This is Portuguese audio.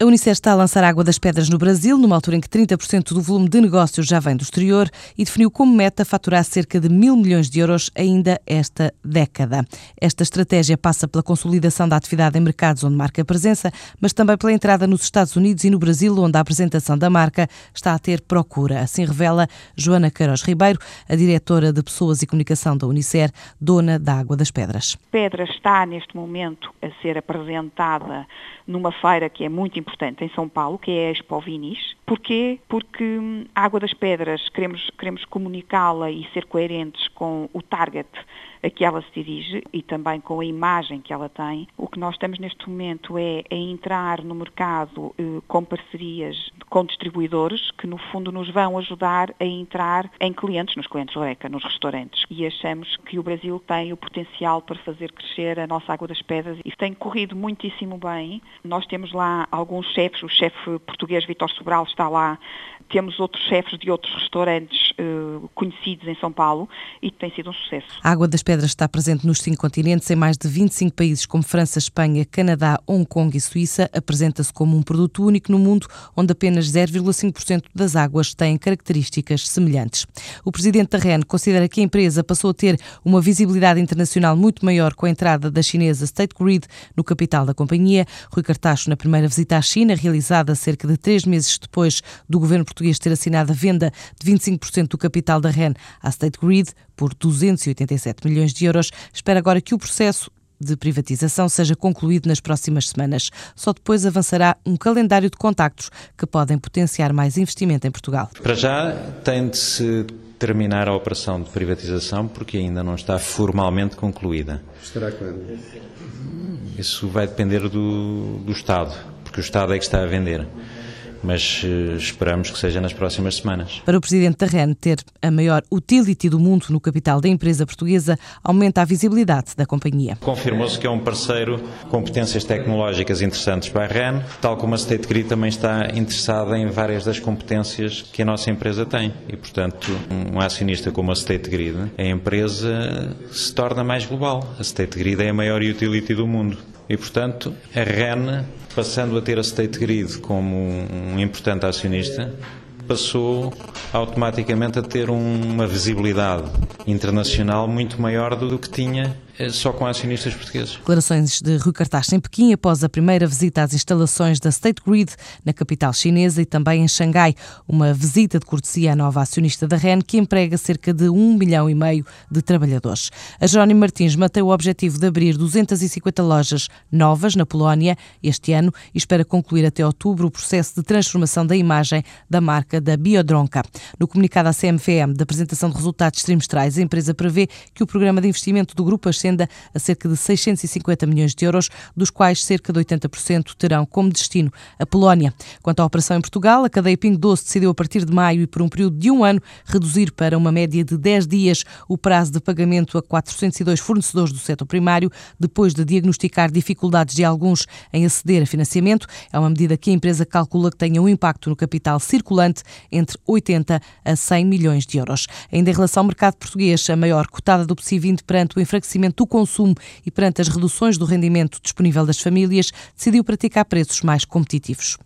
A Unicef está a lançar Água das Pedras no Brasil, numa altura em que 30% do volume de negócios já vem do exterior e definiu como meta faturar cerca de mil milhões de euros ainda esta década. Esta estratégia passa pela consolidação da atividade em mercados onde marca presença, mas também pela entrada nos Estados Unidos e no Brasil, onde a apresentação da marca está a ter procura. Assim revela Joana Queiroz Ribeiro, a diretora de Pessoas e Comunicação da Unicef, dona da Água das Pedras. Pedra está neste momento a ser apresentada numa feira que é muito importante importante em São Paulo, que é a Expo Vinis. Porquê? Porque hum, a Água das Pedras queremos, queremos comunicá-la e ser coerentes com o target a que ela se dirige e também com a imagem que ela tem. O que nós estamos neste momento é a entrar no mercado eh, com parcerias com distribuidores que no fundo nos vão ajudar a entrar em clientes, nos clientes Oreca, nos restaurantes. E achamos que o Brasil tem o potencial para fazer crescer a nossa Água das Pedras e tem corrido muitíssimo bem. Nós temos lá alguns chefes, o chefe português Vitor Sobral está lá. Temos outros chefes de outros restaurantes uh, conhecidos em São Paulo e tem sido um sucesso. A Água das Pedras está presente nos cinco continentes, em mais de 25 países como França, Espanha, Canadá, Hong Kong e Suíça. Apresenta-se como um produto único no mundo, onde apenas 0,5% das águas têm características semelhantes. O presidente da REN considera que a empresa passou a ter uma visibilidade internacional muito maior com a entrada da chinesa State Grid no capital da companhia. Rui Cartacho, na primeira visita à China, realizada cerca de três meses depois do governo português ter assinado a venda de 25% do capital da REN à State Grid por 287 milhões de euros, espera agora que o processo de privatização seja concluído nas próximas semanas. Só depois avançará um calendário de contactos que podem potenciar mais investimento em Portugal. Para já tem de se terminar a operação de privatização porque ainda não está formalmente concluída. Estará quando? Isso vai depender do, do Estado, porque o Estado é que está a vender mas uh, esperamos que seja nas próximas semanas. Para o presidente da REN, ter a maior utility do mundo no capital da empresa portuguesa aumenta a visibilidade da companhia. Confirmou-se que é um parceiro com competências tecnológicas interessantes para a REN, tal como a State Grid também está interessada em várias das competências que a nossa empresa tem. E, portanto, um acionista como a State Grid, a empresa se torna mais global. A State Grid é a maior utility do mundo. E, portanto, a REN, passando a ter a State Grid como um importante acionista, passou automaticamente a ter uma visibilidade internacional muito maior do que tinha só com acionistas portugueses. Declarações de Rui Cartaz em Pequim após a primeira visita às instalações da State Grid na capital chinesa e também em Xangai, uma visita de cortesia à nova acionista da REN que emprega cerca de um milhão e meio de trabalhadores. A Jerónimo Martins mantém o objetivo de abrir 250 lojas novas na Polónia este ano e espera concluir até outubro o processo de transformação da imagem da marca da Biodronca. No comunicado à CMVM da apresentação de resultados trimestrais, a empresa prevê que o programa de investimento do grupo Ascend a cerca de 650 milhões de euros, dos quais cerca de 80% terão como destino a Polónia. Quanto à operação em Portugal, a cadeia Pingo Doce decidiu a partir de maio e por um período de um ano reduzir para uma média de 10 dias o prazo de pagamento a 402 fornecedores do setor primário, depois de diagnosticar dificuldades de alguns em aceder a financiamento. É uma medida que a empresa calcula que tenha um impacto no capital circulante entre 80 a 100 milhões de euros. Ainda em relação ao mercado português, a maior cotada do PSI 20 perante o enfraquecimento do consumo e perante as reduções do rendimento disponível das famílias, decidiu praticar preços mais competitivos.